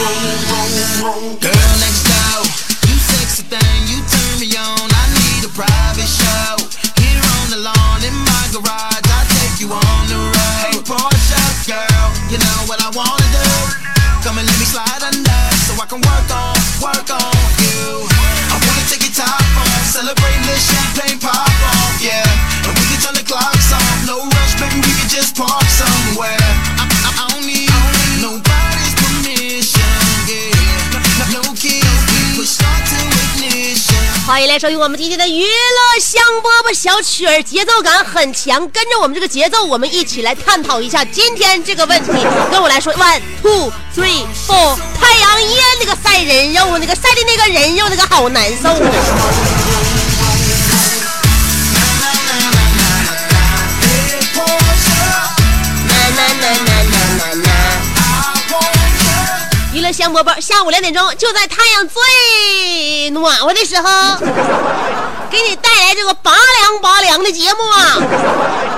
roll, roll, roll, 欢迎来收听我们今天的娱乐香饽饽小曲儿，节奏感很强。跟着我们这个节奏，我们一起来探讨一下今天这个问题。跟我来说，one two three four，太阳耶那个晒人肉，那个晒的那个人肉，那个好难受啊！香饽饽，下午两点钟就在太阳最暖和的时候，给你带来这个拔凉拔凉的节目啊！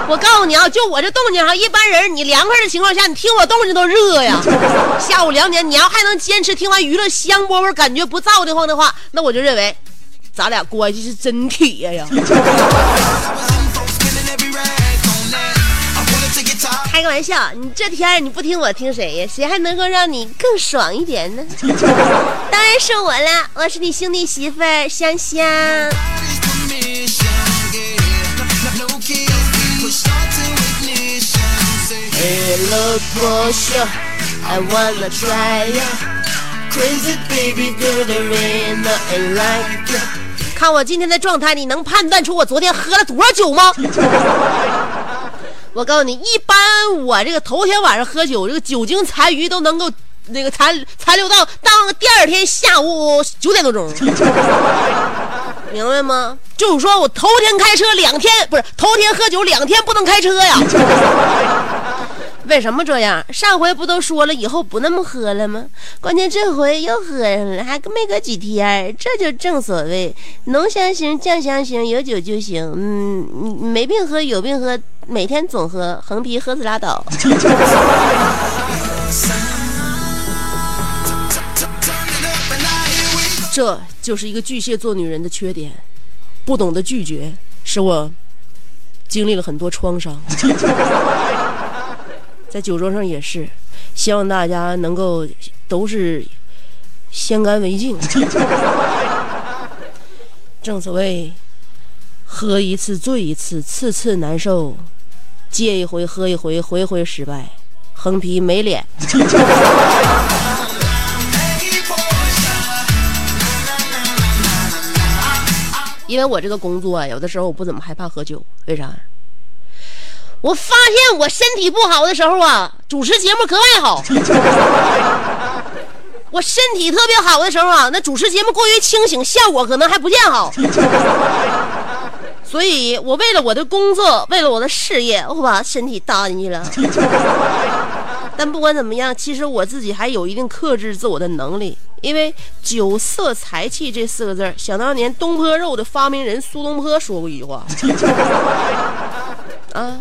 我告诉你啊，就我这动静哈，一般人你凉快的情况下，你听我动静都热呀。下午两点，你要还能坚持听完娱乐香饽饽，感觉不燥的慌的话，那我就认为咱俩关系是真铁呀。开玩笑，你这天你不听我听谁呀？谁还能够让你更爽一点呢？当然是我了，我是你兄弟媳妇香香。看我今天的状态，你能判断出我昨天喝了多少酒吗？我告诉你，一般我这个头天晚上喝酒，这个酒精残余都能够那个残残留到当第二天下午九点多钟，明白吗？就是说我头天开车两天，不是头天喝酒两天不能开车呀。为什么这样？上回不都说了以后不那么喝了吗？关键这回又喝上了，还没隔几天，这就正所谓浓香型、酱香型，有酒就行。嗯，没病喝，有病喝，每天总喝，横批喝死拉倒。这就是一个巨蟹座女人的缺点，不懂得拒绝，使我经历了很多创伤。在酒桌上也是，希望大家能够都是先干为敬。正所谓，喝一次醉一次，次次难受；戒一回喝一回，回回失败。横批没脸。因为我这个工作啊，有的时候我不怎么害怕喝酒，为啥？我发现我身体不好的时候啊，主持节目格外好。我身体特别好的时候啊，那主持节目过于清醒，效果可能还不见好。所以我为了我的工作，为了我的事业，我把身体搭进去了。但不管怎么样，其实我自己还有一定克制自我的能力，因为酒色财气这四个字，想当年东坡肉的发明人苏东坡说过一句话。啊，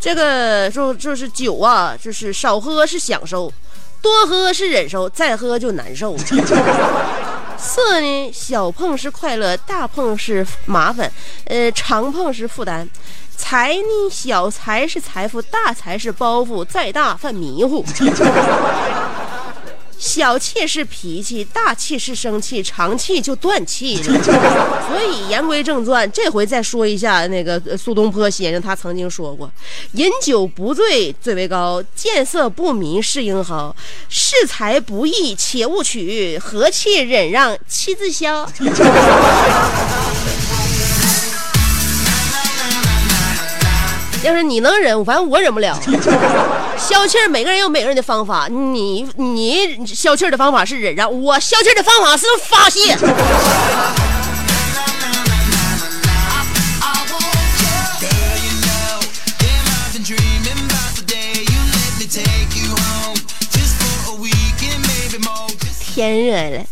这个就就是酒啊，就是少喝是享受，多喝是忍受，再喝就难受。色呢，小碰是快乐，大碰是麻烦，呃，长碰是负担。财呢，小财是财富，大财是包袱，再大犯迷糊。小气是脾气，大气是生气，长气就断气了。所以言归正传，这回再说一下那个呃苏东坡先生，他曾经说过：“饮酒不醉最为高，见色不迷是英豪。恃才不易，且勿取，和气忍让气自消。”要是你能忍，反正我忍不了。消气儿，每个人有每个人的方法。你你消气儿的方法是忍让，我消气儿的方法是发泄。天热了，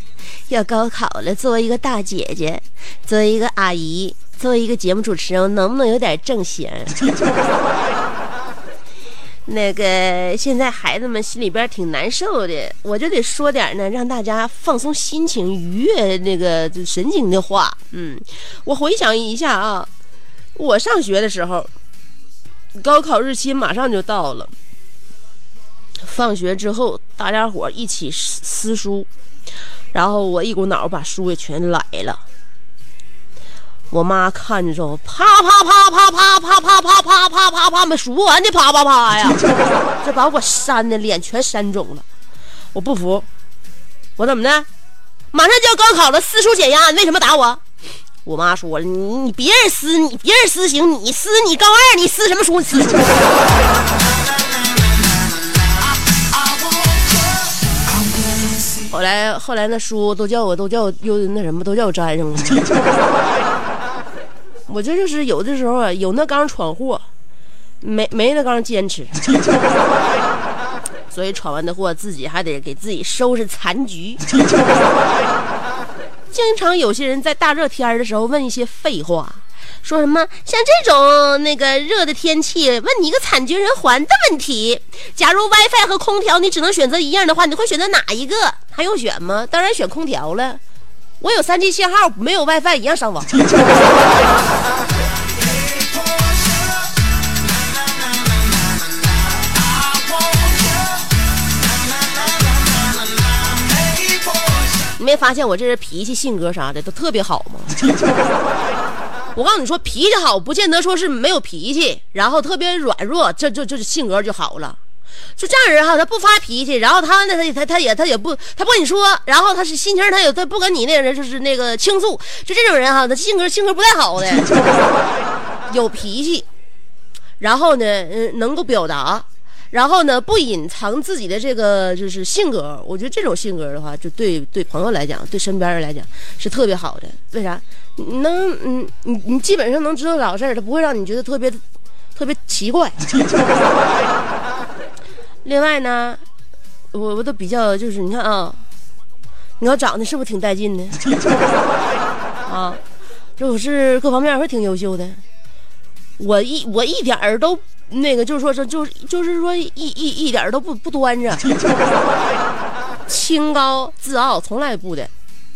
要高考了，作为一个大姐姐，作为一个阿姨，作为一个节目主持人，能不能有点正形？那个现在孩子们心里边挺难受的，我就得说点呢，让大家放松心情、愉悦那个神经的话。嗯，我回想一下啊，我上学的时候，高考日期马上就到了。放学之后，大家伙一起撕撕书，然后我一股脑把书给全来了。我妈看着我，啪啪啪啪啪啪啪啪啪啪啪啪，没数不完的啪啪啪呀！这把我扇的脸全扇肿了。我不服，我怎么的？马上就要高考了，撕书减压，你为什么打我？我妈说，你你别人撕，你别人撕行，你撕你高二，你撕什么书？你撕书。后来后来那书都叫我都叫我又那什么都叫我粘上了。我这就是有的时候啊，有那刚闯祸，没没那刚坚持，所以闯完的祸自己还得给自己收拾残局。经常有些人在大热天的时候问一些废话，说什么像这种那个热的天气，问你一个惨绝人寰的问题：假如 WiFi 和空调你只能选择一样的话，你会选择哪一个？还用选吗？当然选空调了。我有三 G 信号，没有 WiFi 一样上网。你没发现我这人脾气、性格啥的都特别好吗？我告诉你说，脾气好不见得说是没有脾气，然后特别软弱，这这这性格就好了。就这样人哈，他不发脾气，然后他呢，他他他也他也不他不跟你说，然后他是心情他也他不跟你那个人就是那个倾诉，就这种人哈，他性格性格不太好的，有脾气，然后呢，嗯，能够表达，然后呢，不隐藏自己的这个就是性格，我觉得这种性格的话，就对对朋友来讲，对身边人来讲是特别好的。为啥？能，嗯，你你基本上能知道老事儿，他不会让你觉得特别特别奇怪。另外呢，我我都比较就是你看啊，你看长得是不是挺带劲的 啊？就是各方面是挺优秀的，我一我一点儿都那个就是说是就是就是说一一一点儿都不不端着，清高自傲从来不的。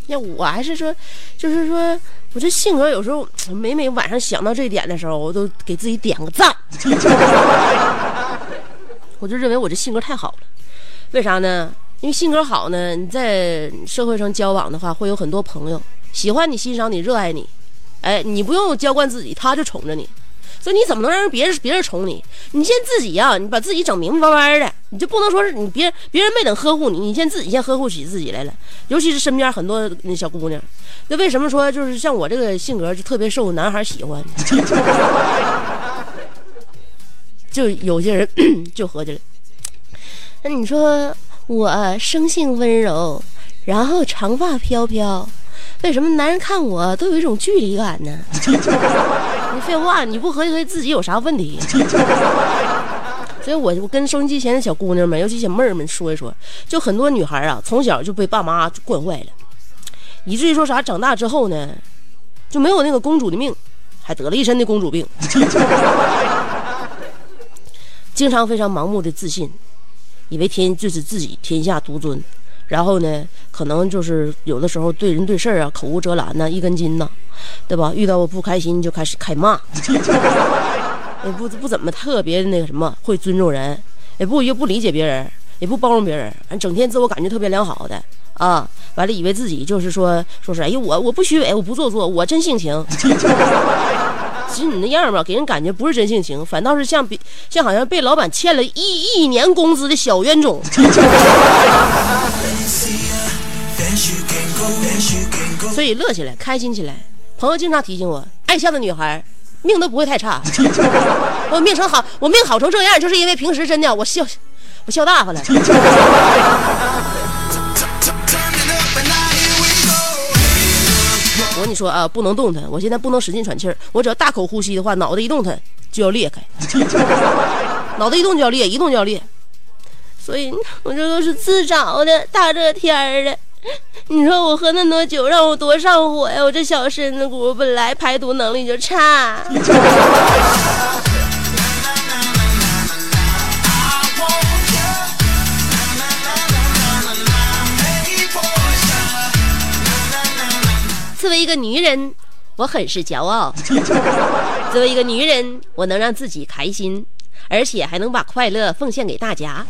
那我还是说，就是说我这性格有时候每每晚上想到这一点的时候，我都给自己点个赞。我就认为我这性格太好了，为啥呢？因为性格好呢，你在社会上交往的话，会有很多朋友喜欢你、欣赏你、热爱你。哎，你不用娇惯自己，他就宠着你。所以你怎么能让别人别人宠你？你先自己呀、你把自己整明明白白的，你就不能说是你别别人没等呵护你，你先自己先呵护起自己来了。尤其是身边很多那小姑娘，那为什么说就是像我这个性格就特别受男孩喜欢？就有些人 就合计了，那你说我生性温柔，然后长发飘飘，为什么男人看我都有一种距离感呢？你废话，你不合计合计自己有啥问题？所以我我跟收音机前的小姑娘们，尤其小妹儿们说一说，就很多女孩啊，从小就被爸妈惯坏了，以至于说啥长大之后呢，就没有那个公主的命，还得了一身的公主病。经常非常盲目的自信，以为天就是自己天下独尊，然后呢，可能就是有的时候对人对事儿啊口无遮拦呐、一根筋呐、对吧？遇到我不开心就开始开骂，也不不怎么特别那个什么会尊重人，也不又不理解别人，也不包容别人，完整天自我感觉特别良好的啊，完了以为自己就是说说是哎呀我我不虚伪，我不做作，我真性情。其实你那样吧，给人感觉不是真性情，反倒是像比像好像被老板欠了一一年工资的小冤种。所以乐起来，开心起来。朋友经常提醒我，爱笑的女孩命都不会太差。我命成好，我命好成这样，就是因为平时真的我笑，我笑大发了。你说啊，不能动弹，我现在不能使劲喘气儿，我只要大口呼吸的话，脑袋一动弹就要裂开，脑袋一动就要裂，一动就要裂。所以我这都是自找的，大热天儿的。你说我喝那么多酒，让我多上火呀！我这小身子骨本来排毒能力就差。作为一个女人，我很是骄傲。作为一个女人，我能让自己开心，而且还能把快乐奉献给大家。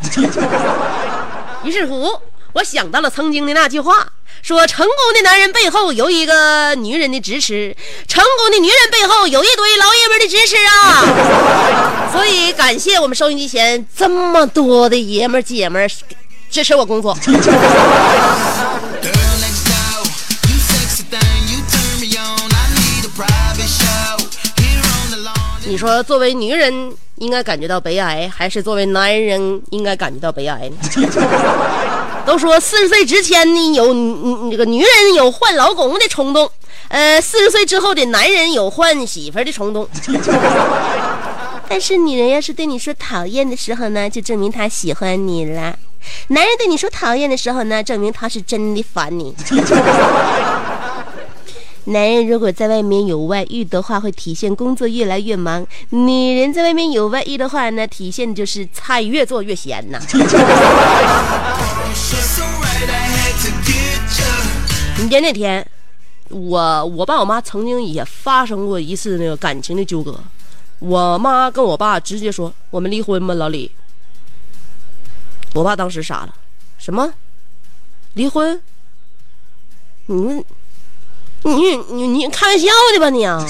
于是乎，我想到了曾经的那句话，说成功的男人背后有一个女人的支持，成功的女人背后有一堆老爷们的支持啊！所以感谢我们收音机前这么多的爷们儿姐们儿支持我工作。你说，作为女人应该感觉到悲哀，还是作为男人应该感觉到悲哀呢？都说四十岁之前呢，有嗯这个女人有换老公的冲动，呃，四十岁之后的男人有换媳妇的冲动。但是女人要是对你说讨厌的时候呢，就证明她喜欢你了；男人对你说讨厌的时候呢，证明他是真的烦你。男人如果在外面有外遇的话，会体现工作越来越忙；女人在外面有外遇的话呢，体现就是菜越做越咸呐。你记得那天，我我爸我妈曾经也发生过一次那个感情的纠葛，我妈跟我爸直接说：“我们离婚吧，老李。”我爸当时傻了，什么？离婚？你你你你开玩笑的吧你啊？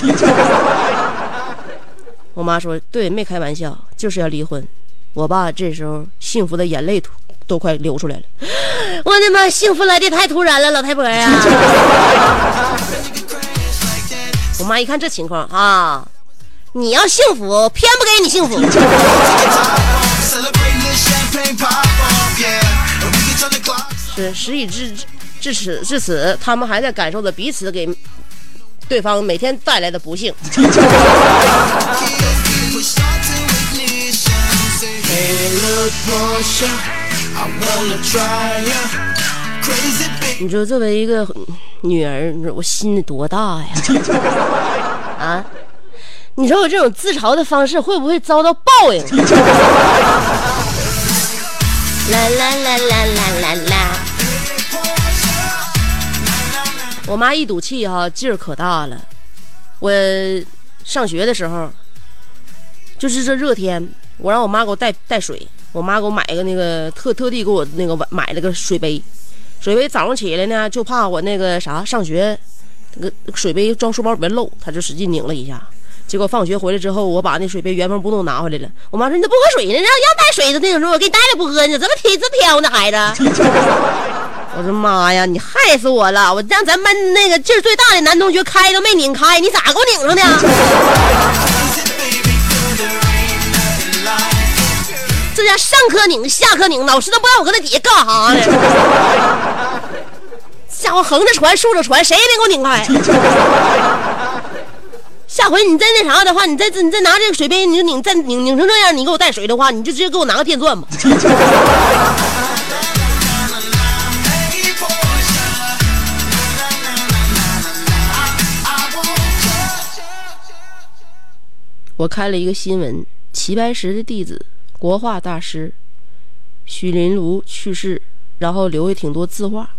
我妈说：“对，没开玩笑，就是要离婚。”我爸这时候幸福的眼泪都都快流出来了。我的妈，幸福来的太突然了，老太婆呀！我妈一看这情况啊，你要幸福，偏不给你幸福。是时已至至此至此，他们还在感受着彼此给对方每天带来的不幸。你说作为一个女儿，你说我心里多大呀？啊！你说我这种自嘲的方式会不会遭到报应？啦啦啦啦啦啦我妈一赌气哈、劲儿可大了。我上学的时候，就是这热天，我让我妈给我带带水，我妈给我买个那个特特地给我那个买了个水杯，水杯早上起来呢，就怕我那个啥上学，那个水杯装书包里面漏，她就使劲拧了一下。结果放学回来之后，我把那水杯原封不动拿回来了。我妈说：“你咋不喝水呢？让要带水的那种，我给你带了不喝，呢怎么挑这挑呢，孩子？”我说：“妈呀，你害死我了！我让咱班那个劲儿最大的男同学开都没拧开，你咋给我拧上的？” 这家上课拧，下课拧，老师都不知道我搁那底下干啥呢。下回横着传，竖着传，谁也别给我拧开。下回你再那啥的话，你再你再拿这个水杯，你就拧再拧拧成这样，你给我带水的话，你就直接给我拿个电钻吧。我看了一个新闻，齐白石的弟子、国画大师许麟庐去世，然后留下挺多字画，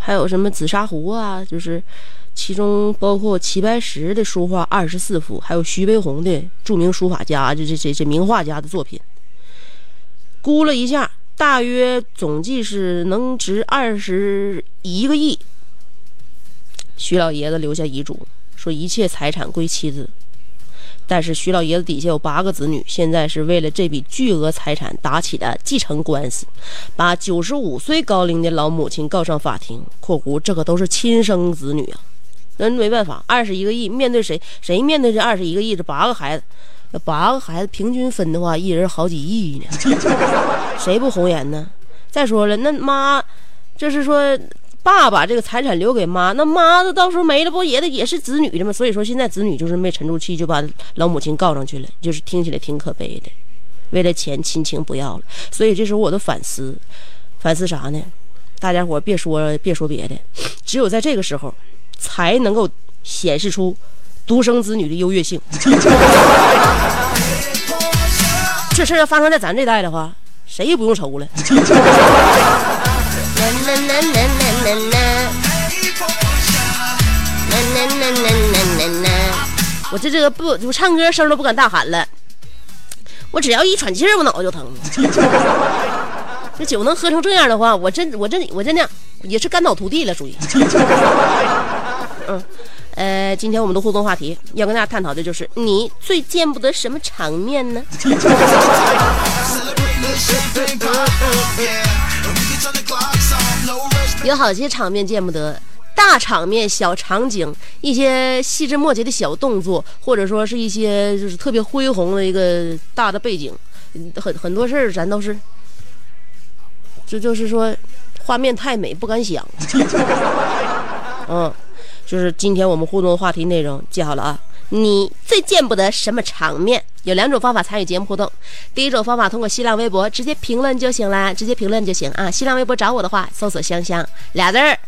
还有什么紫砂壶啊，就是其中包括齐白石的书画二十四幅，还有徐悲鸿的著名书法家，这这这这名画家的作品。估了一下，大约总计是能值二十一个亿。徐老爷子留下遗嘱，说一切财产归妻子。但是徐老爷子底下有八个子女，现在是为了这笔巨额财产打起了继承官司，把九十五岁高龄的老母亲告上法庭。（括弧这可都是亲生子女啊！）那没办法，二十一个亿面对谁？谁面对这二十一个亿？这八个孩子，那八个孩子平均分的话，一人好几亿呢，谁不红颜呢？再说了，那妈，这是说。爸把这个财产留给妈，那妈的到时候没了，不也得也是子女的吗？所以说现在子女就是没沉住气，就把老母亲告上去了，就是听起来挺可悲的。为了钱，亲情不要了。所以这时候我都反思，反思啥呢？大家伙别说别说别的，只有在这个时候，才能够显示出独生子女的优越性。这事要发生在咱这代的话，谁也不用愁了。我这这个不，我唱歌声都不敢大喊了。我只要一喘气儿，我脑子就疼。这酒能喝成这样的话，我真我真我真的也是肝脑涂地了，属于。嗯，呃，今天我们的互动话题要跟大家探讨的就是你最见不得什么场面呢？有好些场面见不得，大场面、小场景，一些细枝末节的小动作，或者说是一些就是特别恢宏的一个大的背景，很很多事儿咱都是，这就是说画面太美不敢想。嗯，就是今天我们互动的话题内容记好了啊。你最见不得什么场面？有两种方法参与节目互动。第一种方法通过新浪微博直接评论就行了，直接评论就行啊！新浪微博找我的话，搜索“香香”俩字儿，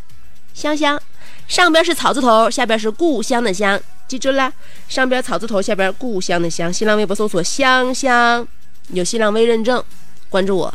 香香，上边是草字头，下边是故乡的乡，记住了，上边草字头，下边故乡的乡。新浪微博搜索“香香”，有新浪微认证，关注我。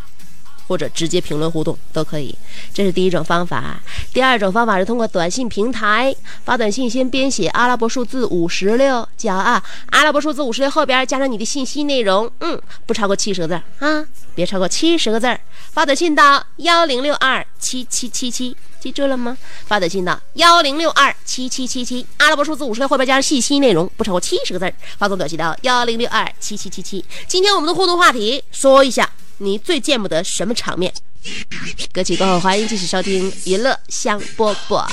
或者直接评论互动都可以，这是第一种方法。第二种方法是通过短信平台发短信，先编写阿拉伯数字五十六，加啊，阿拉伯数字五十六后边加上你的信息内容，嗯，不超过七十个字啊，别超过七十个字。发短信到幺零六二七七七七，记住了吗？发短信到幺零六二七七七七，阿拉伯数字五十六后边加上信息内容，不超过七十个字。发送短信到幺零六二七七七七。今天我们的互动话题说一下。你最见不得什么场面？歌曲过后，欢迎继续收听娱乐香饽饽。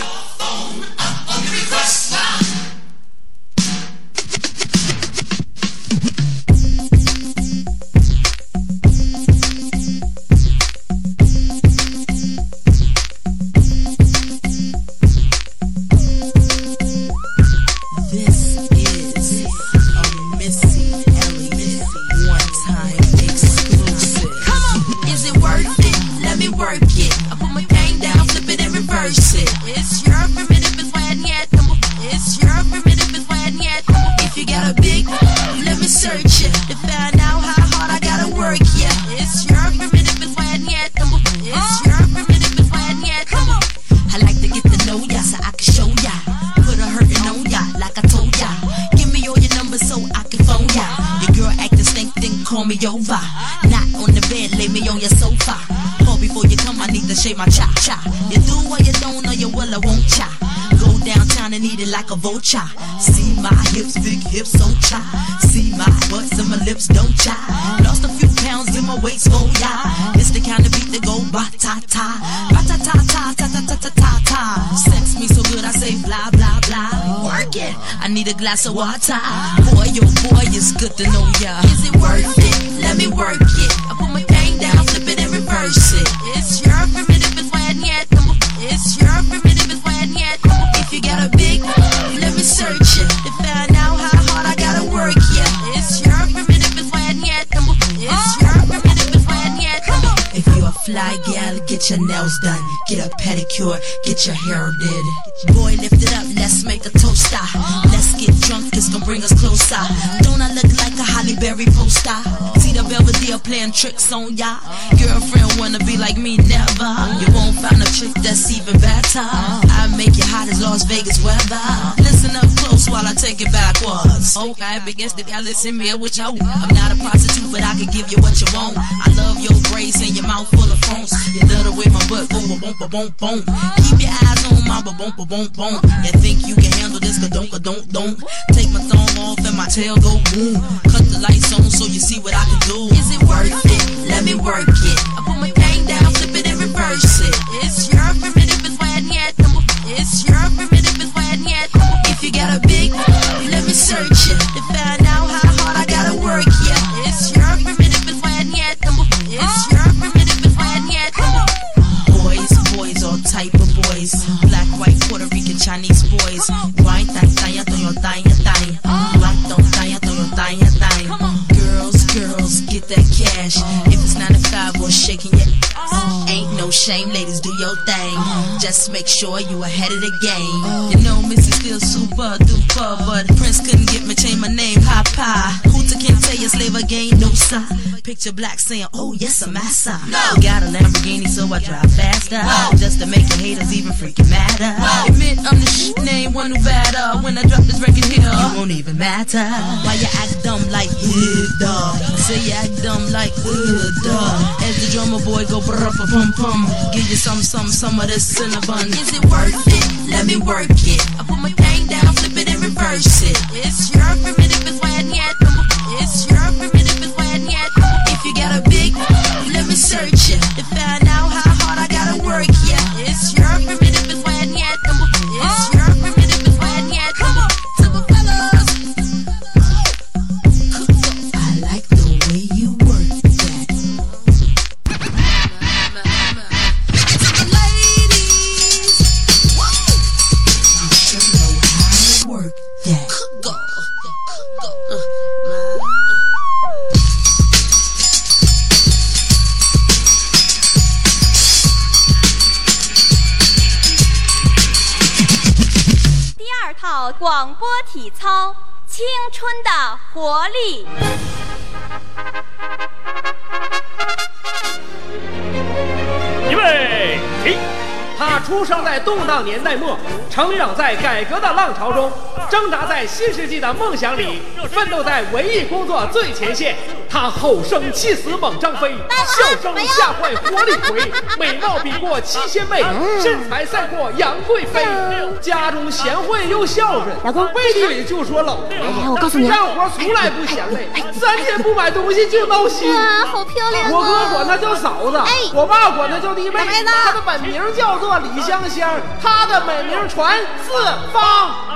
Shake my cha cha. You do what you don't, or you will, I won't cha. Go downtown and eat it like a vulture. See my hips, big hips, so cha. See my butts and my lips, don't cha. Lost a few pounds in my waist, oh yeah. It's the kind of beat that go ba ta ta, ba ta ta ta ta ta ta ta ta ta. Sex me so good, I say blah blah blah. Work it. I need a glass of water. Boy, your oh boy, it's good to know ya. Is it worth it? Let me work it. I put my your nails done, get a pedicure, get your hair did. Boy, lift it up, let's make a toast. Ah. Let's get drunk, it's gonna bring us closer. Don't I look like a Holly Berry poster? See the Belvedere playing tricks on ya. Girlfriend wanna be like me, never. You won't find a chick that's even better. I make you hot as Las Vegas weather. Listen up close while I take it backwards. Okay, begins to y'all listen me with you. I'm not a prostitute, but I can give you what you want. I love your braids and your mouth full of phones. You love the way my butt boom, boom, boom, boom, boom. Keep your eyes on my boom, boom, boom, boom. You think you can handle this? Cause don't, don't, don't. Take my thumb off and my tail go boom. Cut the lights on so you see what I can do. Is it worth it? Let me work it. I put my thing down, flip it and reverse it. It's your primitive, it's why yet. It's your primitive, you got a big, one, let me search it to find out how hard I gotta work. Yeah, it's your primitive, it's why yet. It's your primitive, why yet. Boys, boys, all type of boys. Black, white, Puerto Rican, Chinese boys. White, that, tanya, toyo, tanya, tanya. Black, don't, tanya, toyo, tanya, tanya. Girls, girls, get that cash. If it's 9 to 5 or shaking your. Ain't no shame, ladies, do your thing. Just make sure you ahead of the game. You know, Missy duper, but Prince couldn't get me change my name, Papa. Hooter can't tell you slave again, no sir. Picture black saying, oh yes, I'm massa. No. Got a Lamborghini, so I drive faster. Just to make your haters even freaking madder. Admit I'm the shit name, one who better. When I drop this record here, it won't even matter. Why you act dumb like, uh, duh. Say you act dumb like, uh, duh. As the drummer boy go brr pum pum. Give you some, some, some of this cinnamon. Is it worth it? Let me work it. I put my it. It's your primitive, it's why yet. It's your primitive, it's why yet. If you got a big, let me search it 春的活力》。预备起！他出生在动荡年代末，成长在改革的浪潮中，挣扎在新世纪的梦想里，奋斗在文艺工作最前线。他吼声气死猛张飞，笑声吓坏活李逵，美貌比过七仙妹，身材赛过杨贵妃。家中贤惠又孝顺，老公背地里就说老婆哎我告诉你干活从来不嫌累，三天不买东西就闹心。哇，好漂亮我哥啊！管她叫嫂子，哎我爸管她叫弟妹。她的本名叫做李香香，她的美名传四方。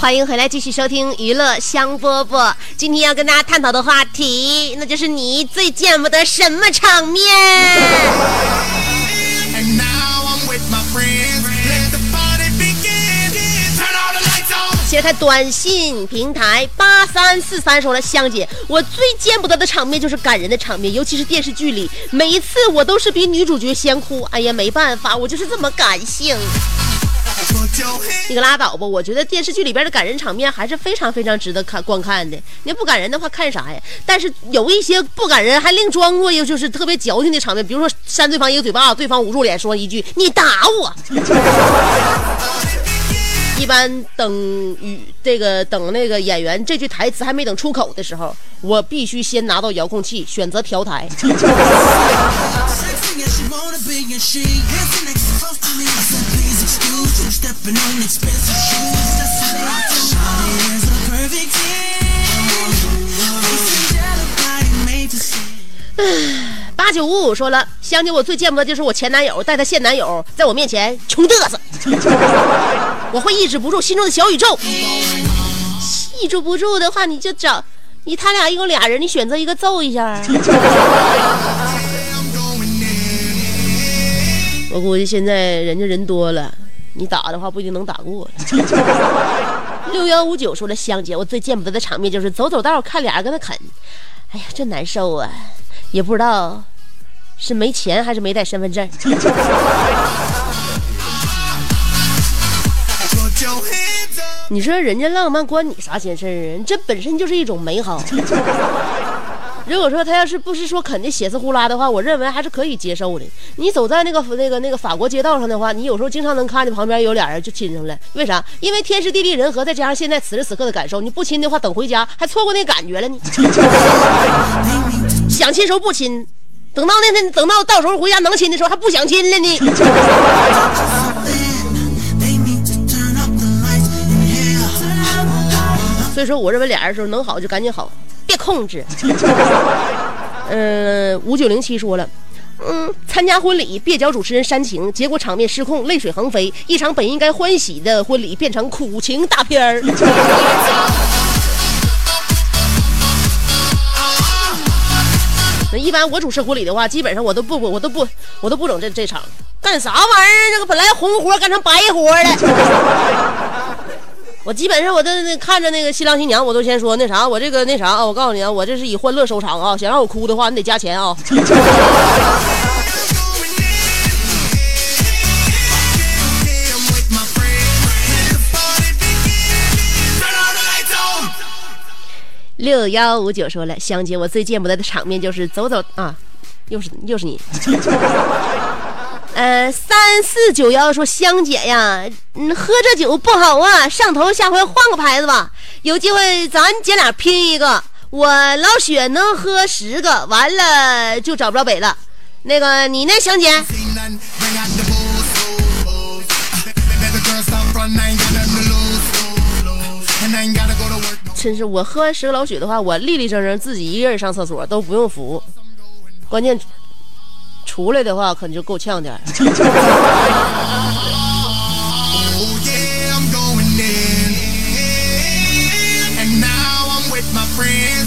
欢迎回来，继续收听娱乐香饽饽。今天要跟大家探讨的话题，那就是你最见不得什么场面。实他短信平台八三四三说了，香姐，我最见不得的场面就是感人的场面，尤其是电视剧里，每一次我都是比女主角先哭。哎呀，没办法，我就是这么感性。你可拉倒吧！我觉得电视剧里边的感人场面还是非常非常值得看观看的。你要不感人的话，看啥呀？但是有一些不感人还另装过又就是特别矫情的场面，比如说扇对方一个嘴巴，对方捂住脸说一句“你打我”。一般等与这个等那个演员这句台词还没等出口的时候，我必须先拿到遥控器，选择调台。八九五五说了，香姐，我最见不得就是我前男友带他现男友在我面前穷嘚瑟，我会抑制不住心中的小宇宙。抑制不住的话，你就找你他俩一共俩人，你选择一个揍一下。我估计现在人家人多了，你打的话不一定能打过。六幺五九说了，香姐，我最见不得的场面就是走走道看俩人跟那啃，哎呀，真难受啊！也不知道是没钱还是没带身份证。你说人家浪漫关你啥闲事啊？这本身就是一种美好。如果说他要是不是说啃的血丝呼啦的话，我认为还是可以接受的。你走在那个那个那个法国街道上的话，你有时候经常能看见旁边有俩人就亲上了。为啥？因为天时地利人和，再加上现在此时此刻的感受，你不亲的话，等回家还错过那感觉了呢。想亲时候不亲，等到那天等到到时候回家能亲的时候还不想亲了呢。所以说，我认为俩人时候能好就赶紧好，控制。嗯，五九零七说了，嗯，参加婚礼别教主持人煽情，结果场面失控，泪水横飞，一场本应该欢喜的婚礼变成苦情大片儿。那一般我主持婚礼的话，基本上我都不我都不我都不整这这场，干啥玩意儿？这个本来红活干成白活了。我基本上我都看着那个新郎新娘，我都先说那啥，我这个那啥啊，我告诉你啊，我这是以欢乐收场啊，想让我哭的话，你得加钱啊。六幺五九说了，香姐，我最见不得的场面就是走走啊，又是又是你。呃，三四九幺说香姐呀，嗯，喝这酒不好啊，上头，下回换个牌子吧。有机会咱姐俩拼一个，我老雪能喝十个，完了就找不着北了。那个你呢，香姐？真是我喝完十个老雪的话，我立立正正自己一个人上厕所都不用扶，关键。出来的话，可能就够呛点。北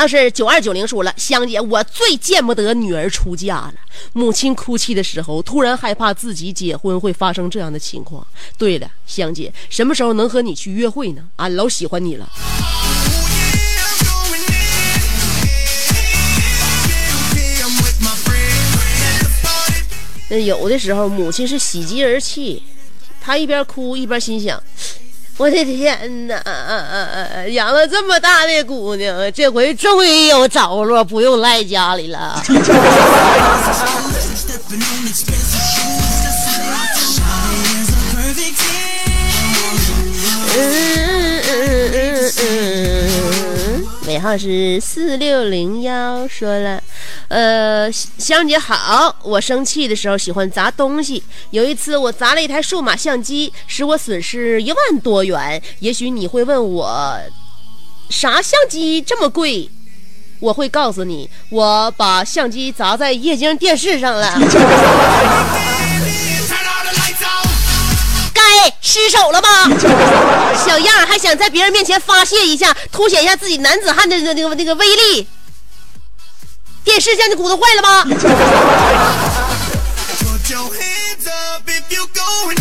航是九二九零说了，香姐，我最见不得女儿出嫁了。母亲哭泣的时候，突然害怕自己结婚会发生这样的情况。对了，香姐，什么时候能和你去约会呢？俺老喜欢你了。那有的时候，母亲是喜极而泣，她一边哭一边心想。我的天哪！养了这么大的姑娘，这回终于有着落，不用赖家里了。号是四六零幺，说了，呃，香姐好，我生气的时候喜欢砸东西。有一次我砸了一台数码相机，使我损失一万多元。也许你会问我，啥相机这么贵？我会告诉你，我把相机砸在液晶电视上了。失手了吧，小样还想在别人面前发泄一下，凸显一下自己男子汉的那个那个威力。电视叫你骨头坏了吗？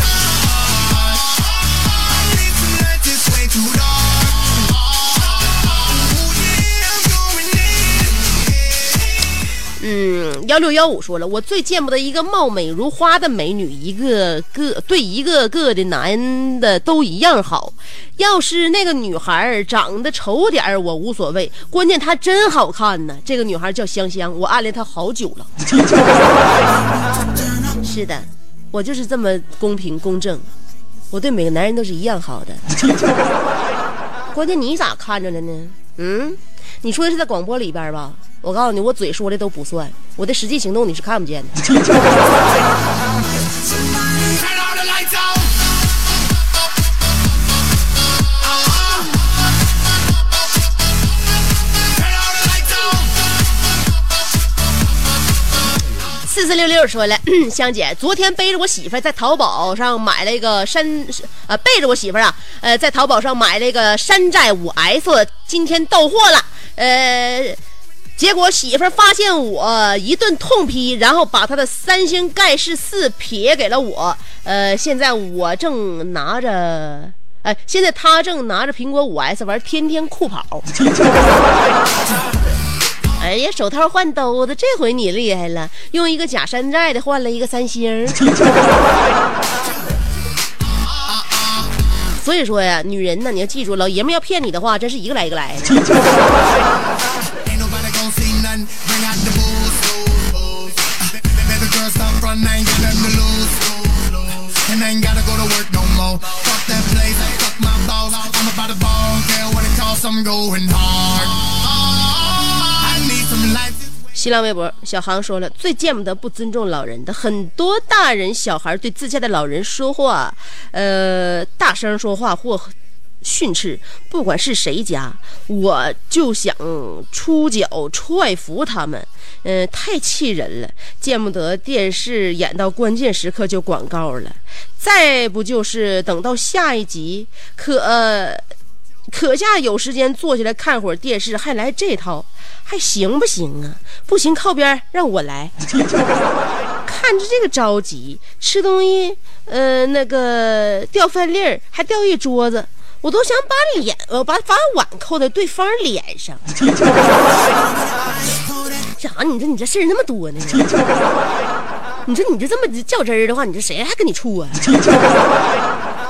六幺五说了，我最见不得一个貌美如花的美女，一个个对一个个的男的都一样好。要是那个女孩长得丑点儿，我无所谓，关键她真好看呢。这个女孩叫香香，我暗恋她好久了。是的，我就是这么公平公正，我对每个男人都是一样好的。关键你咋看着了呢？嗯，你说的是在广播里边吧？我告诉你，我嘴说的都不算，我的实际行动你是看不见的。四六六说了，香姐，昨天背着我媳妇在淘宝上买了一个山，呃，背着我媳妇啊，呃，在淘宝上买了一个山寨五 S，今天到货了，呃，结果媳妇发现我一顿痛批，然后把她的三星盖世四撇给了我，呃，现在我正拿着，哎、现在她正拿着苹果五 S 玩天天酷跑。哎呀，手套换兜子，这回你厉害了，用一个假山寨的换了一个三星。所以说呀，女人呢，你要记住，老爷们要骗你的话，真是一个来一个来。新浪微博小航说了，最见不得不尊重老人的，很多大人小孩对自家的老人说话，呃，大声说话或训斥，不管是谁家，我就想出脚踹服他们，嗯、太气人了，见不得电视演到关键时刻就广告了，再不就是等到下一集，可、可下有时间坐下来看会儿电视，还来这套，还行不行啊？不行，靠边，让我来。看着这个着急，吃东西，呃，那个掉饭粒儿，还掉一桌子，我都想把脸，呃，把把碗扣在对方脸上。啥？你说你这事儿那么多呢？你说你这这么较真儿的话，你这谁还跟你处啊？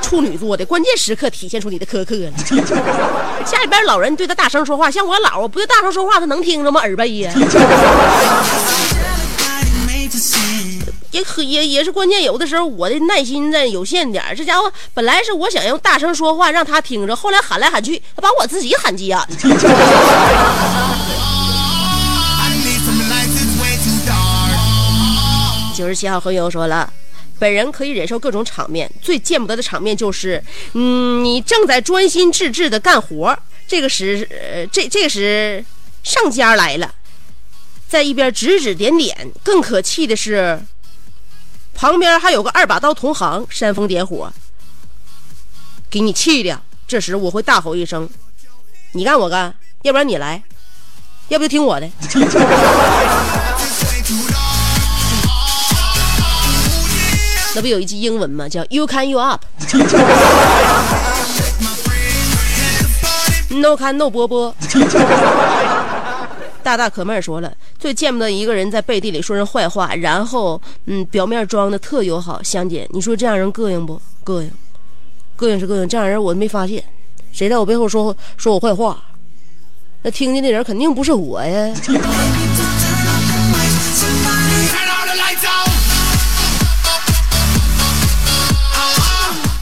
处女座的关键时刻体现出你的苛刻了。家里边老人对他大声说话，像我姥，我不就大声说话，他能听着吗？耳背呀。也可也也是关键，有的时候我的耐心在有限点。这家伙本来是我想用大声说话让他听着，后来喊来喊去，他把我自己喊急眼了。九十七号和友说了。本人可以忍受各种场面，最见不得的场面就是，嗯，你正在专心致志的干活，这个时，这这个时，上家来了，在一边指指点点。更可气的是，旁边还有个二把刀同行煽风点火，给你气的。这时我会大吼一声：“你干我干，要不然你来，要不就听我的。”那不有一句英文吗？叫 “You can you up”。No can no 波波。大大可妹儿说了，最见不得一个人在背地里说人坏话，然后嗯，表面装的特友好。香姐，你说这样人膈应不？膈应，膈应是膈应，这样人我都没发现，谁在我背后说说我坏话？那听见的人肯定不是我呀。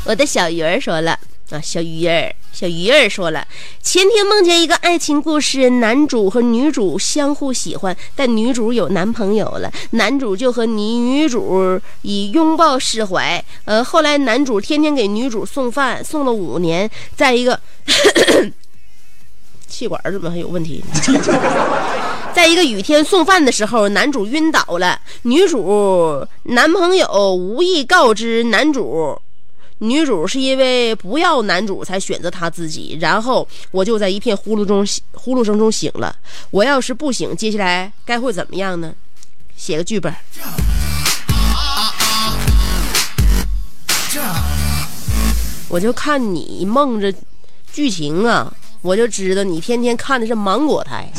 我的小鱼儿说了啊，小鱼儿，小鱼儿说了，前天梦见一个爱情故事，男主和女主相互喜欢，但女主有男朋友了，男主就和女女主以拥抱释怀。呃，后来男主天天给女主送饭，送了五年，在一个 气管怎么还有问题？在一个雨天送饭的时候，男主晕倒了，女主男朋友无意告知男主。女主是因为不要男主才选择他自己，然后我就在一片呼噜中呼噜声中醒了。我要是不醒，接下来该会怎么样呢？写个剧本。我就看你梦着剧情啊，我就知道你天天看的是芒果台。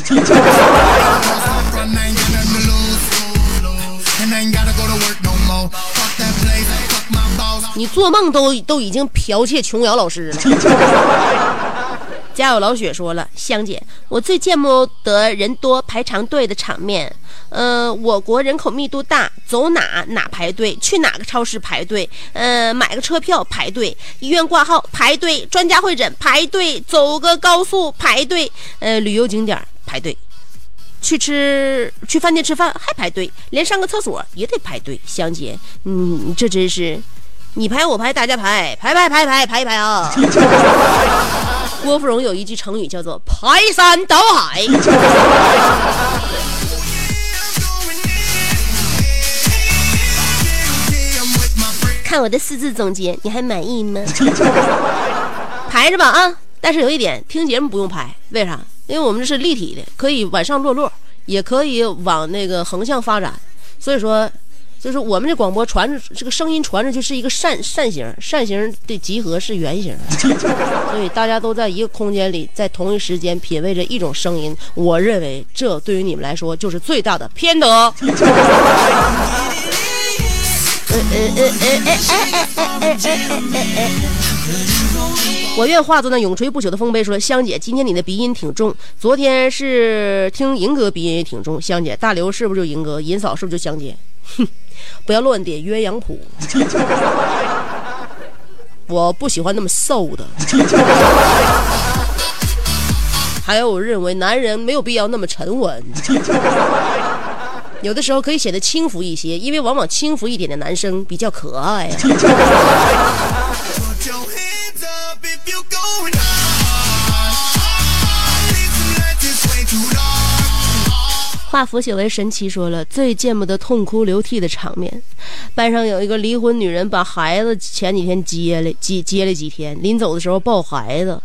你做梦都都已经剽窃琼瑶老师了。家有老雪说了，香姐，我最见不得人多排长队的场面。呃，我国人口密度大，走哪哪排队，去哪个超市排队，呃，买个车票排队，医院挂号排队，专家会诊排队，走个高速排队，呃，旅游景点排队。去吃去饭店吃饭还排队，连上个厕所也得排队。香姐，嗯，这真是你排我排大家排，排排排排排一排啊！郭芙蓉有一句成语叫做“排山倒海看我的四字总结，你还满意吗？排着吧啊！但是有一点，听节目不用排，为啥？因为我们这是立体的，可以往上落落，也可以往那个横向发展。所以说，就是我们这广播传这个声音传出去是一个扇扇形，扇形的集合是圆形，所以大家都在一个空间里，在同一时间品味着一种声音。我认为这对于你们来说就是最大的偏得。我愿化作那永垂不朽的丰碑。说香姐，今天你的鼻音挺重，昨天是听银哥鼻音也挺重。香姐，大刘是不是就银哥？银嫂是不是就香姐？哼，不要乱点鸳鸯谱。我不喜欢那么瘦的。还有，我认为男人没有必要那么沉稳。有的时候可以显得轻浮一些，因为往往轻浮一点的男生比较可爱。化腐朽为神奇说了最见不得痛哭流涕的场面，班上有一个离婚女人把孩子前几天接了接接了几天，临走的时候抱孩子，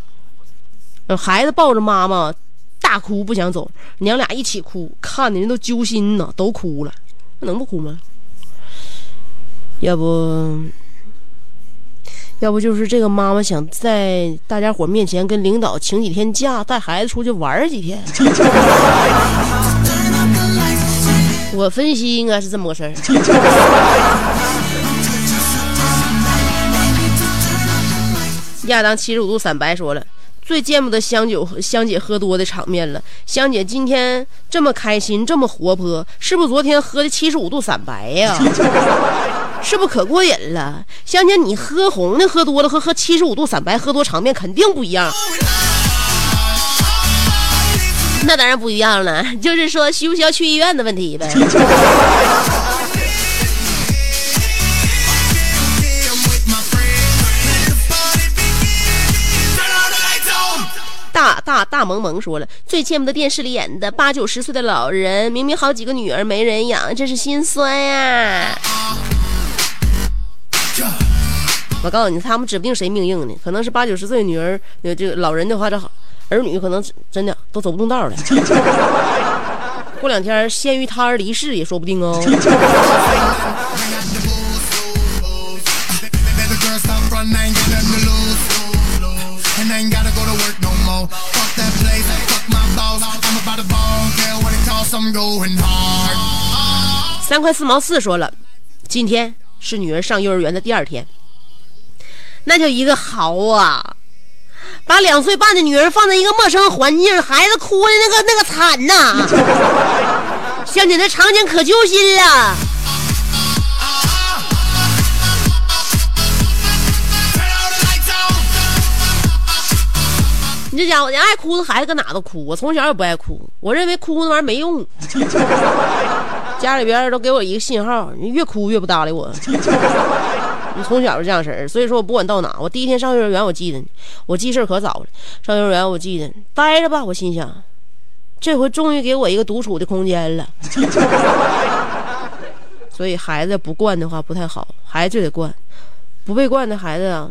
孩子抱着妈妈。大哭不想走，娘俩一起哭，看的人都揪心呢，都哭了，那能不哭吗？要不，要不就是这个妈妈想在大家伙面前跟领导请几天假，带孩子出去玩几天。我分析应该是这么个事儿。亚当七十五度散白说了。最见不得香酒香姐喝多的场面了。香姐今天这么开心，这么活泼，是不是昨天喝的七十五度散白呀？是不是可过瘾了？香姐，你喝红的喝多了和喝七十五度散白喝多场面肯定不一样。那当然不一样了，就是说需不需要去医院的问题呗。大大大萌萌说了，最见不得电视里演的八九十岁的老人，明明好几个女儿没人养，真是心酸呀！我告诉你，他们指不定谁命硬呢，可能是八九十岁女儿，呃，这个老人的话，这儿女可能真的都走不动道了。过两天鲜于他而离世也说不定哦。三块四毛四说了，今天是女儿上幼儿园的第二天，那叫一个豪啊！把两岁半的女儿放在一个陌生环境，孩子哭的那个那个惨呐！香姐那场景可揪心了。你这家伙，你爱哭的孩子搁哪都哭。我从小也不爱哭，我认为哭那玩意儿没用。家里边都给我一个信号，你越哭越不搭理我。你从小就这样式儿，所以说我不管到哪，我第一天上幼儿园，我记得，我记事可早了。上幼儿园，我记得待着吧，我心想，这回终于给我一个独处的空间了。所以孩子不惯的话不太好，孩子就得惯，不被惯的孩子啊。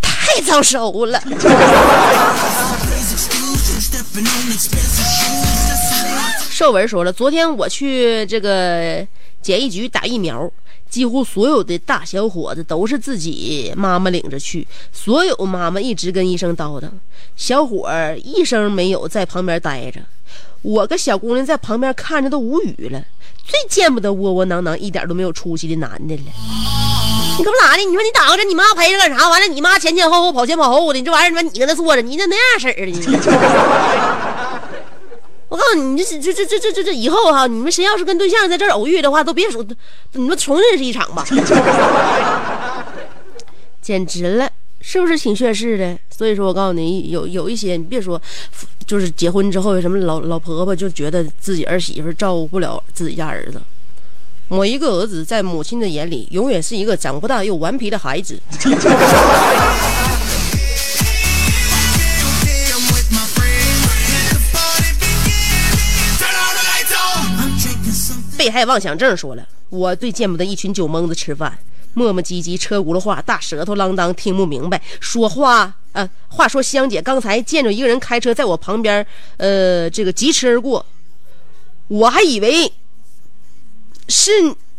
太早熟了。寿文说了，昨天我去这个检疫局打疫苗，几乎所有的大小伙子都是自己妈妈领着去，所有妈妈一直跟医生叨叨，小伙儿一声没有在旁边待着，我个小姑娘在旁边看着都无语了，最见不得窝窝囊囊、一点都没有出息的男的了。你干不咋的？你说你打个针，你妈陪着干啥？完了，你妈前前后后跑前跑后的，你这玩意儿，你搁那坐着，你咋那样式儿的？我告诉你，你这这这这这这这以后哈，你们谁要是跟对象在这儿偶遇的话，都别说，你们重认识一场吧。简直了，是不是挺炫势的？所以说我告诉你，有有一些你别说，就是结婚之后什么老老婆婆就觉得自己儿媳妇照顾不了自己家儿子。某一个儿子在母亲的眼里，永远是一个长不大又顽皮的孩子。被害妄想症说了，我最见不得一群酒蒙子吃饭，磨磨唧唧，车轱辘话，大舌头啷当，听不明白，说话呃，话说香姐刚才见着一个人开车在我旁边，呃，这个疾驰而过，我还以为是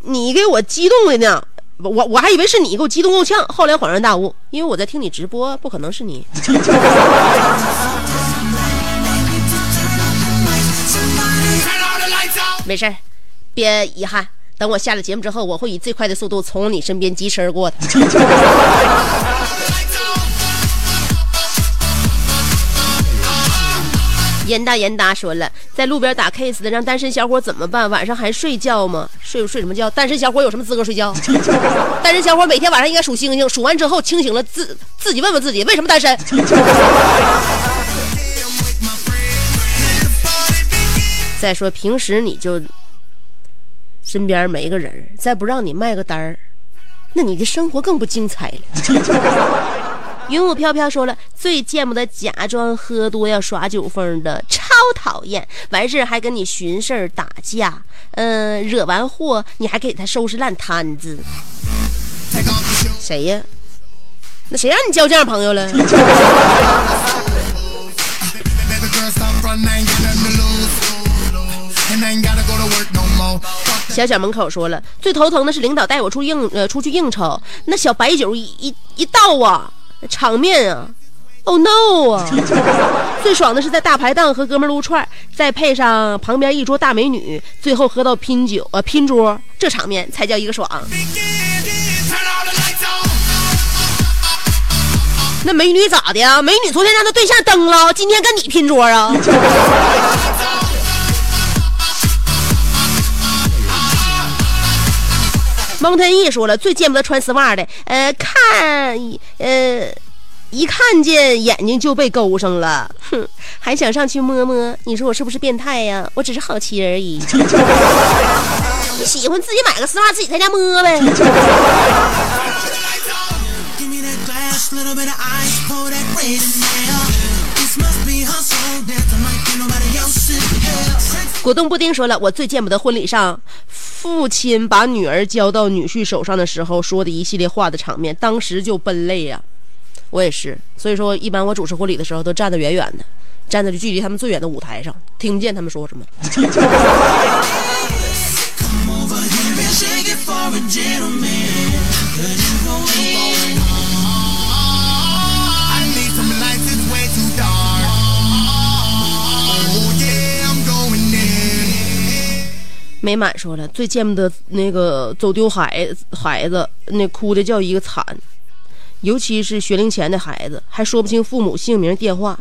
你给我激动的呢，我我还以为是你给我激动够呛，后来恍然大悟，因为我在听你直播，不可能是你。没事儿，别遗憾。等我下了节目之后，我会以最快的速度从你身边疾驰而过的。严大严达说了，在路边打 case 的让单身小伙怎么办？晚上还睡觉吗？睡睡什么觉？单身小伙有什么资格睡觉？单身小伙每天晚上应该数星星，数完之后清醒了自自己问问自己为什么单身。再说平时你就身边没个人，再不让你卖个单儿，那你的生活更不精彩了。云雾飘飘说了，最见不得假装喝多要耍酒疯的，超讨厌！完事儿还跟你寻事儿打架，嗯、惹完祸你还给他收拾烂摊子。谁呀？那谁让你交这样朋友了？小小门口说了，最头疼的是领导带我出应呃出去应酬，那小白酒一一倒啊，场面啊，Oh no 啊！最爽的是在大排档和哥们撸串，再配上旁边一桌大美女，最后喝到拼酒呃拼桌，这场面才叫一个爽。那美女咋的呀？美女昨天让她对象蹬了，今天跟你拼桌啊？蒙天翼说了，最见不得穿丝袜的，呃，看，呃，一看见眼睛就被勾上了，哼，还想上去摸摸，你说我是不是变态呀？我只是好奇而已。你喜欢自己买个丝袜，自己在家摸呗。果冻布丁说了，我最见不得婚礼上父亲把女儿交到女婿手上的时候说的一系列话的场面，当时就奔泪呀、我也是，所以说一般我主持婚礼的时候都站得远远的，站在距离他们最远的舞台上，听不见他们说什么。美满说了，最见不得那个走丢孩孩子，那哭的叫一个惨，尤其是学龄前的孩子，还说不清父母姓名、电话，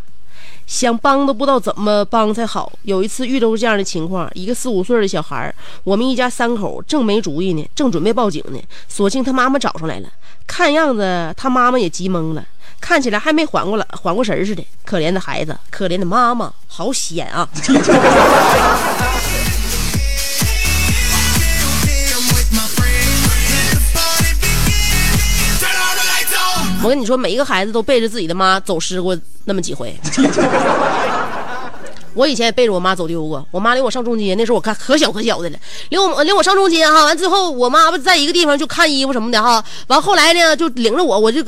想帮都不知道怎么帮才好。有一次遇到这样的情况，一个四五岁的小孩，我们一家三口正没主意呢，正准备报警呢，所幸他妈妈找上来了，看样子他妈妈也急懵了。看起来还没缓过来，缓过神似的。可怜的孩子，可怜的妈妈，好险啊！我跟你说，每一个孩子都背着自己的妈走失过那么几回。我以前也背着我妈走丢过，我妈领我上中街，那时候我看可小可小的了，领我领我上中街哈，完之后我妈不在一个地方就看衣服什么的哈，完后来呢就领着我，我就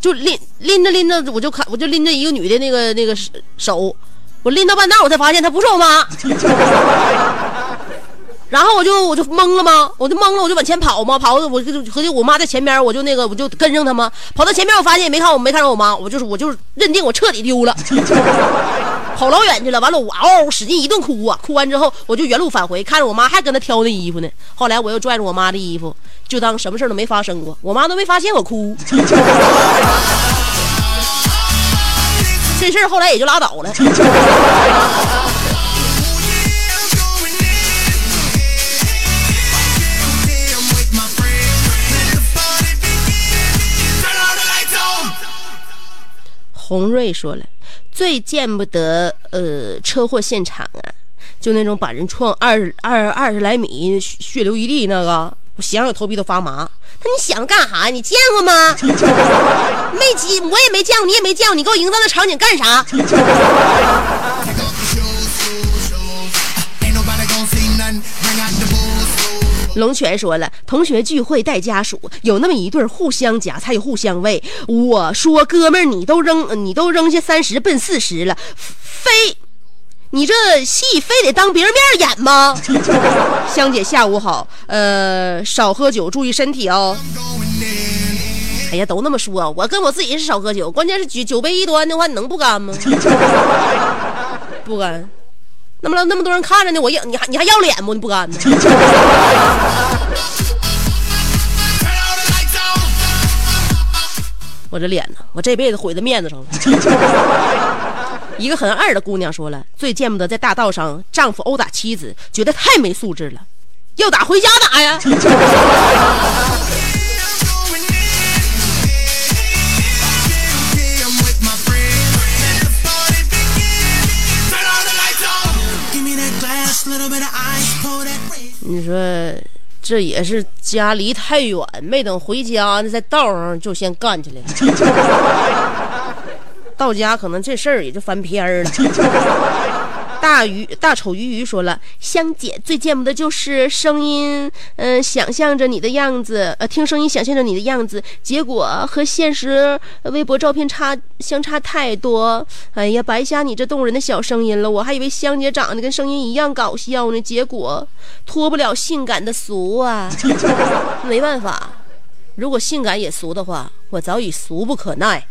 就拎拎着拎着，我就看我就拎着一个女的那个那个手，我拎到半道我才发现她不是我妈。然后我就我就懵了吗？我就懵了，我就往前跑嘛，跑我就合计我妈在前边，我就那个我就跟上她嘛。跑到前面，我发现也没看我没看着我妈，我就是我就是认定我彻底丢了，跑老远去了。完了，我嗷嗷使劲一顿哭啊！哭完之后，我就原路返回，看着我妈还跟那挑那衣服呢。后来我又拽着我妈的衣服，就当什么事都没发生过，我妈都没发现我哭。这事儿后来也就拉倒了。洪瑞说了，最见不得呃车祸现场啊，就那种把人撞二二二十来米，血血流一地那个，我想想头皮都发麻。那你想干啥？你见过吗？没见，我也没见过，你也没见过，你给我营造那场景干啥？龙泉说了，同学聚会带家属，有那么一对儿互相夹菜互相喂。我说哥们儿，你都扔你都扔下三十奔四十了，非你这戏非得当别人面演吗？香姐下午好，呃，少喝酒，注意身体哦。哎呀，都那么说，我跟我自己是少喝酒，关键是酒酒杯一端的话，你能不干吗？不干。那么那么多人看着呢，我要你还你还要脸不？你不干呢？我这脸呢？我这辈子毁在面子上了。一个很二的姑娘说了，最见不得在大道上丈夫殴打妻子，觉得太没素质了。要打回家打呀！你说这也是家离太远，没等回家呢，在道上就先干起来了。到家可能这事儿也就翻篇儿了。大鱼大丑鱼鱼说了，香姐最见不得就是声音，嗯、想象着你的样子，呃，听声音想象着你的样子，结果和现实微博照片差相差太多。哎呀，白瞎你这动人的小声音了，我还以为香姐长得跟声音一样搞笑呢，结果脱不了性感的俗啊，没办法。如果性感也俗的话，我早已俗不可耐。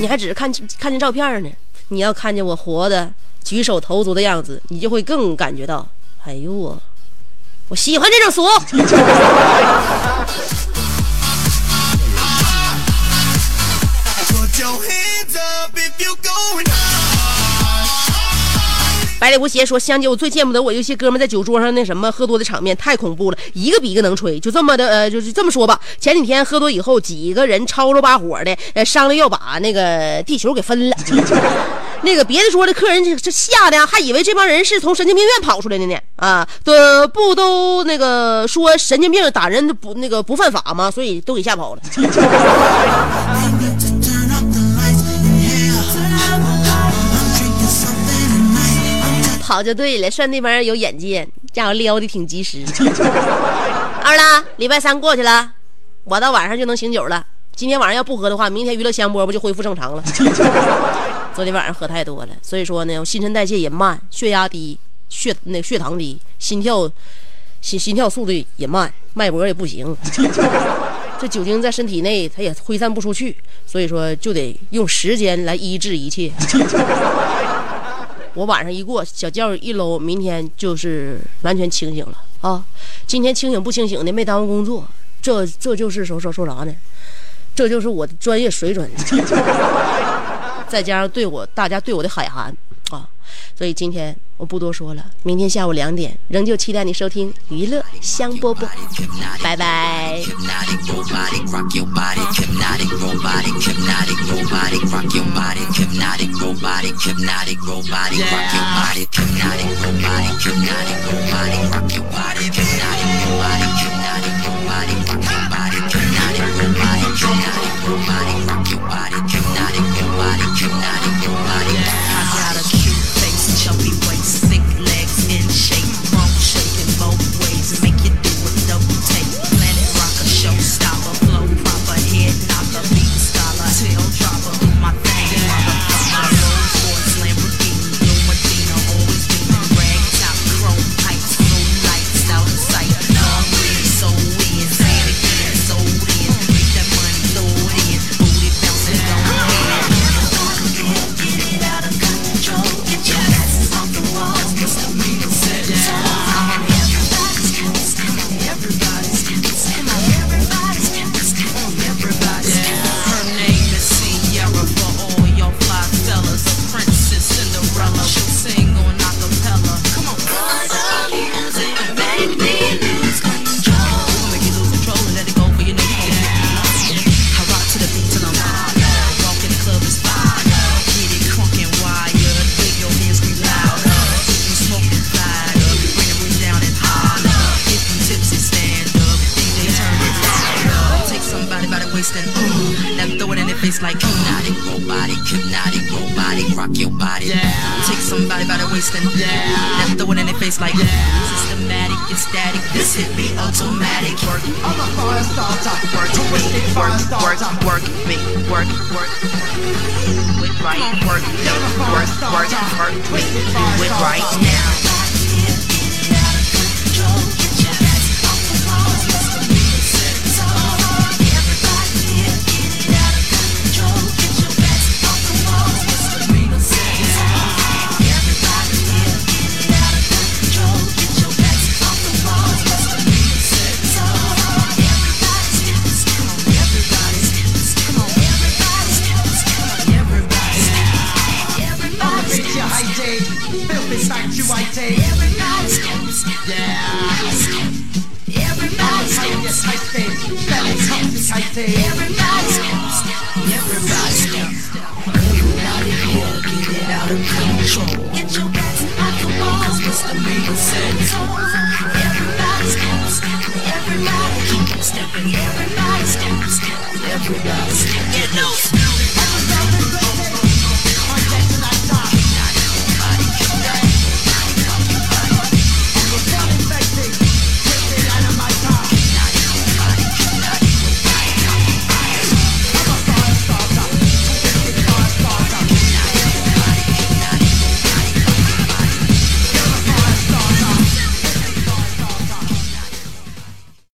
你还只是看看见照片呢，你要看见我活的举手投足的样子，你就会更感觉到，哎呦我，我喜欢这种俗。百里无邪说：“香姐，我最见不得我有些哥们在酒桌上那什么喝多的场面太恐怖了，一个比一个能吹。就这么的，呃，就是这么说吧。前几天喝多以后，几个人吵吵把火的，呃，商量要把那个地球给分了。那个别的桌的客人这这吓得还以为这帮人是从神经病院跑出来的呢。啊，都不都那个说神经病打人不那个不犯法吗？所以都给吓跑了。”好就对了，算那帮人有眼界，家伙撩的挺及时。二了，礼拜三过去了，我到晚上就能醒酒了。今天晚上要不喝的话，明天娱乐香饽不就恢复正常了？昨天晚上喝太多了，所以说呢，我新陈代谢也慢，血压低，血那血糖低，心跳心心跳速度也慢，脉搏也不行。这酒精在身体内它也挥散不出去，所以说就得用时间来医治一切。我晚上一过，小觉一搂，明天就是完全清醒了啊！今天清醒不清醒的，没耽误工作，这这就是说说说啥呢？这就是我的专业水准，再加上对我大家对我的海涵！所以今天我不多说了，明天下午两点仍旧期待你收听娱乐香饽饽，拜拜。Somebody by the waist and then throw it in their face like systematic and static. This hit be automatic. Work, I'm a fire starter. Work, me, work, work, work, me, work, work. It right, work, work, work, work, me, do it right now. Yeah,